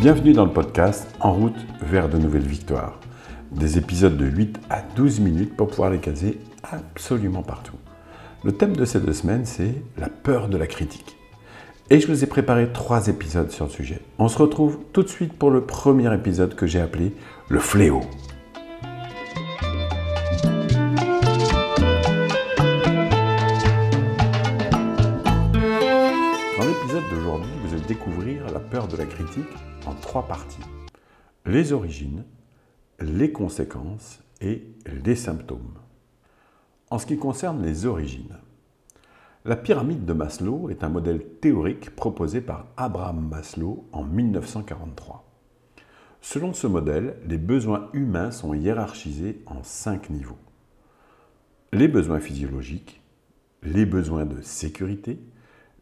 Bienvenue dans le podcast En route vers de nouvelles victoires. Des épisodes de 8 à 12 minutes pour pouvoir les caser absolument partout. Le thème de ces deux semaines, c'est la peur de la critique. Et je vous ai préparé trois épisodes sur le sujet. On se retrouve tout de suite pour le premier épisode que j'ai appelé Le fléau. Dans l'épisode d'aujourd'hui, vous allez découvrir peur de la critique en trois parties. Les origines, les conséquences et les symptômes. En ce qui concerne les origines, la pyramide de Maslow est un modèle théorique proposé par Abraham Maslow en 1943. Selon ce modèle, les besoins humains sont hiérarchisés en cinq niveaux. Les besoins physiologiques, les besoins de sécurité,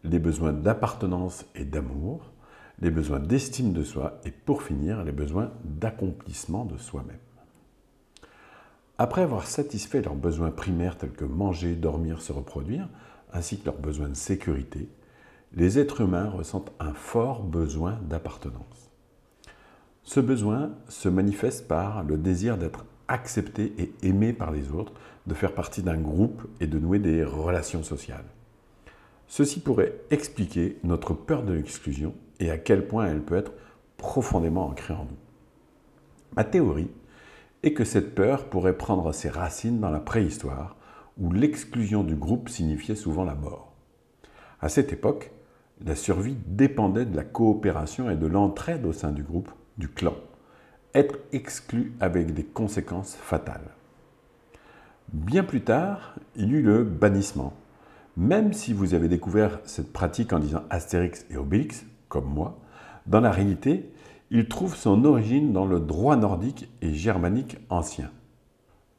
les besoins d'appartenance et d'amour, les besoins d'estime de soi et pour finir, les besoins d'accomplissement de soi-même. Après avoir satisfait leurs besoins primaires tels que manger, dormir, se reproduire, ainsi que leurs besoins de sécurité, les êtres humains ressentent un fort besoin d'appartenance. Ce besoin se manifeste par le désir d'être accepté et aimé par les autres, de faire partie d'un groupe et de nouer des relations sociales. Ceci pourrait expliquer notre peur de l'exclusion et à quel point elle peut être profondément ancrée en nous. Ma théorie est que cette peur pourrait prendre ses racines dans la préhistoire, où l'exclusion du groupe signifiait souvent la mort. À cette époque, la survie dépendait de la coopération et de l'entraide au sein du groupe, du clan. Être exclu avec des conséquences fatales. Bien plus tard, il y eut le bannissement. Même si vous avez découvert cette pratique en disant Astérix et Obélix, comme moi, dans la réalité, il trouve son origine dans le droit nordique et germanique ancien.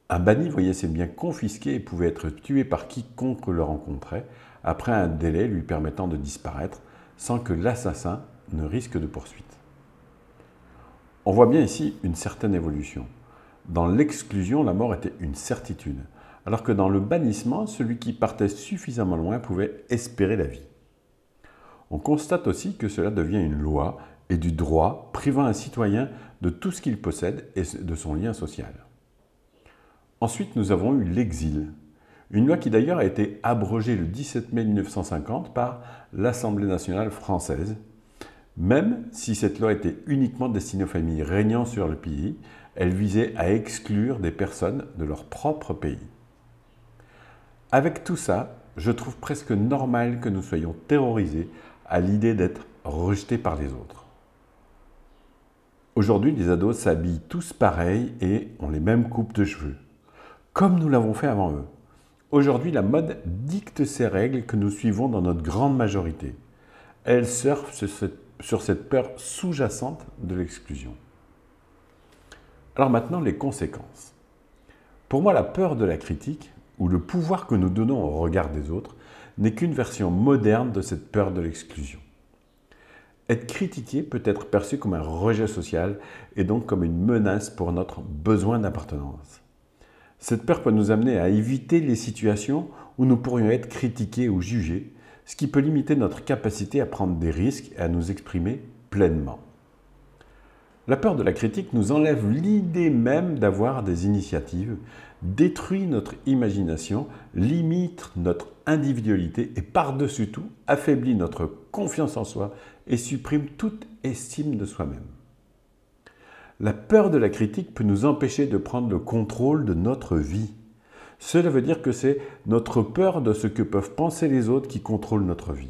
Un banni voyait ses biens confisqués et pouvait être tué par quiconque le rencontrait, après un délai lui permettant de disparaître, sans que l'assassin ne risque de poursuite. On voit bien ici une certaine évolution. Dans l'exclusion, la mort était une certitude, alors que dans le bannissement, celui qui partait suffisamment loin pouvait espérer la vie. On constate aussi que cela devient une loi et du droit privant un citoyen de tout ce qu'il possède et de son lien social. Ensuite, nous avons eu l'exil, une loi qui d'ailleurs a été abrogée le 17 mai 1950 par l'Assemblée nationale française, même si cette loi était uniquement destinée aux familles régnant sur le pays, elle visait à exclure des personnes de leur propre pays. Avec tout ça, je trouve presque normal que nous soyons terrorisés à l'idée d'être rejetés par les autres. Aujourd'hui, les ados s'habillent tous pareils et ont les mêmes coupes de cheveux, comme nous l'avons fait avant eux. Aujourd'hui, la mode dicte ces règles que nous suivons dans notre grande majorité. Elle surfe sur cette peur sous-jacente de l'exclusion. Alors maintenant, les conséquences. Pour moi, la peur de la critique, ou le pouvoir que nous donnons au regard des autres, n'est qu'une version moderne de cette peur de l'exclusion. Être critiqué peut être perçu comme un rejet social et donc comme une menace pour notre besoin d'appartenance. Cette peur peut nous amener à éviter les situations où nous pourrions être critiqués ou jugés, ce qui peut limiter notre capacité à prendre des risques et à nous exprimer pleinement. La peur de la critique nous enlève l'idée même d'avoir des initiatives, détruit notre imagination, limite notre individualité et par-dessus tout affaiblit notre confiance en soi et supprime toute estime de soi-même. La peur de la critique peut nous empêcher de prendre le contrôle de notre vie. Cela veut dire que c'est notre peur de ce que peuvent penser les autres qui contrôle notre vie.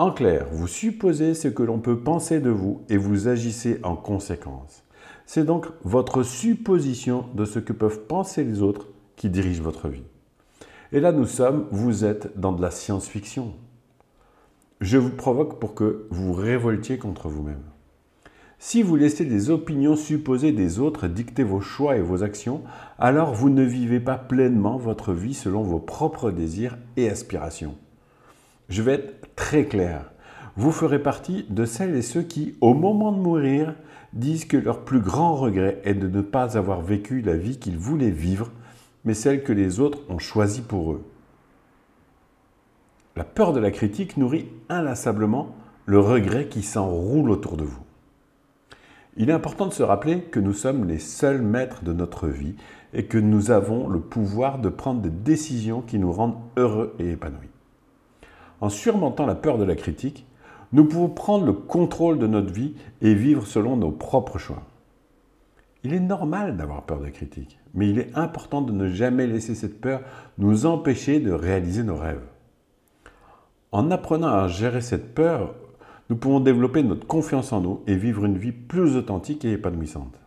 En clair, vous supposez ce que l'on peut penser de vous et vous agissez en conséquence. C'est donc votre supposition de ce que peuvent penser les autres qui dirige votre vie. Et là, nous sommes, vous êtes dans de la science-fiction. Je vous provoque pour que vous révoltiez contre vous-même. Si vous laissez les opinions supposées des autres dicter vos choix et vos actions, alors vous ne vivez pas pleinement votre vie selon vos propres désirs et aspirations. Je vais être très clair. Vous ferez partie de celles et ceux qui, au moment de mourir, disent que leur plus grand regret est de ne pas avoir vécu la vie qu'ils voulaient vivre mais celle que les autres ont choisie pour eux. La peur de la critique nourrit inlassablement le regret qui s'enroule autour de vous. Il est important de se rappeler que nous sommes les seuls maîtres de notre vie et que nous avons le pouvoir de prendre des décisions qui nous rendent heureux et épanouis. En surmontant la peur de la critique, nous pouvons prendre le contrôle de notre vie et vivre selon nos propres choix. Il est normal d'avoir peur de la critique, mais il est important de ne jamais laisser cette peur nous empêcher de réaliser nos rêves. En apprenant à gérer cette peur, nous pouvons développer notre confiance en nous et vivre une vie plus authentique et épanouissante.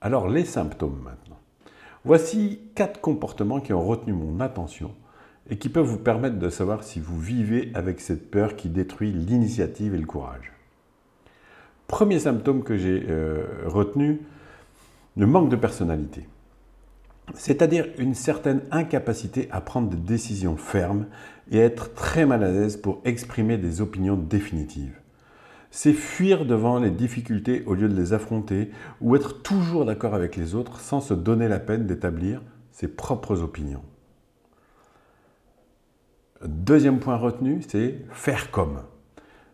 Alors les symptômes maintenant. Voici quatre comportements qui ont retenu mon attention et qui peuvent vous permettre de savoir si vous vivez avec cette peur qui détruit l'initiative et le courage. Premier symptôme que j'ai euh, retenu, le manque de personnalité. C'est-à-dire une certaine incapacité à prendre des décisions fermes et être très mal à l'aise pour exprimer des opinions définitives. C'est fuir devant les difficultés au lieu de les affronter ou être toujours d'accord avec les autres sans se donner la peine d'établir ses propres opinions. Deuxième point retenu, c'est faire comme.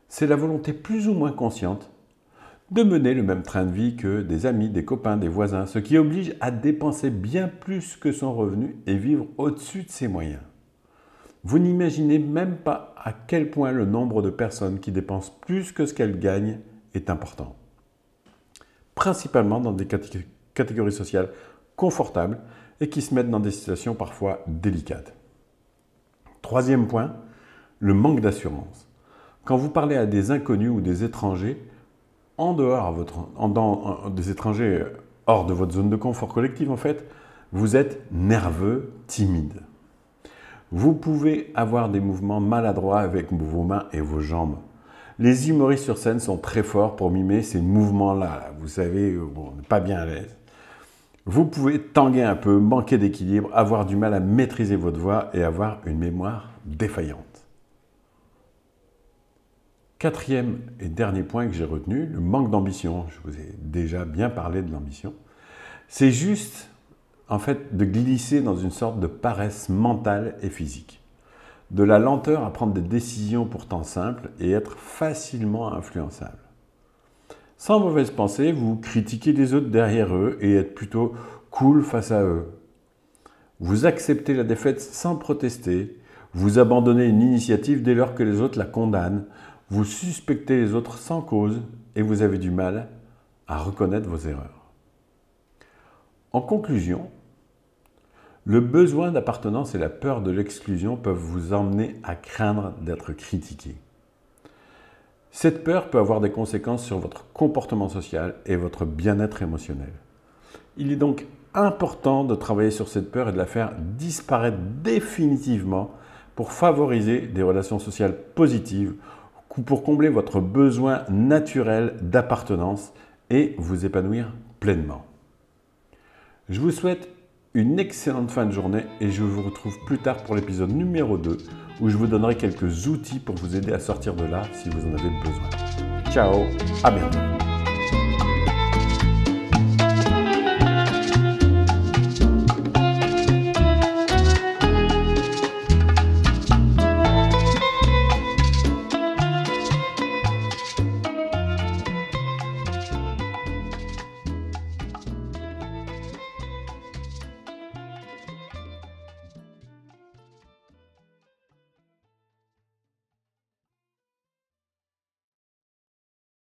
C'est la volonté plus ou moins consciente de mener le même train de vie que des amis, des copains, des voisins, ce qui oblige à dépenser bien plus que son revenu et vivre au-dessus de ses moyens. Vous n'imaginez même pas à quel point le nombre de personnes qui dépensent plus que ce qu'elles gagnent est important. Principalement dans des catégories sociales confortables et qui se mettent dans des situations parfois délicates. Troisième point, le manque d'assurance. Quand vous parlez à des inconnus ou des étrangers, en dehors des étrangers hors de votre zone de confort collective, en fait, vous êtes nerveux, timide. Vous pouvez avoir des mouvements maladroits avec vos mains et vos jambes. Les humoristes sur scène sont très forts pour mimer ces mouvements-là. Vous savez, on n'est pas bien à l'aise. Vous pouvez tanguer un peu, manquer d'équilibre, avoir du mal à maîtriser votre voix et avoir une mémoire défaillante. Quatrième et dernier point que j'ai retenu, le manque d'ambition. Je vous ai déjà bien parlé de l'ambition. C'est juste, en fait, de glisser dans une sorte de paresse mentale et physique. De la lenteur à prendre des décisions pourtant simples et être facilement influençable. Sans mauvaise pensée, vous critiquez les autres derrière eux et êtes plutôt cool face à eux. Vous acceptez la défaite sans protester. Vous abandonnez une initiative dès lors que les autres la condamnent. Vous suspectez les autres sans cause et vous avez du mal à reconnaître vos erreurs. En conclusion, le besoin d'appartenance et la peur de l'exclusion peuvent vous emmener à craindre d'être critiqué. Cette peur peut avoir des conséquences sur votre comportement social et votre bien-être émotionnel. Il est donc important de travailler sur cette peur et de la faire disparaître définitivement pour favoriser des relations sociales positives pour combler votre besoin naturel d'appartenance et vous épanouir pleinement. Je vous souhaite une excellente fin de journée et je vous retrouve plus tard pour l'épisode numéro 2 où je vous donnerai quelques outils pour vous aider à sortir de là si vous en avez besoin. Ciao, à bientôt.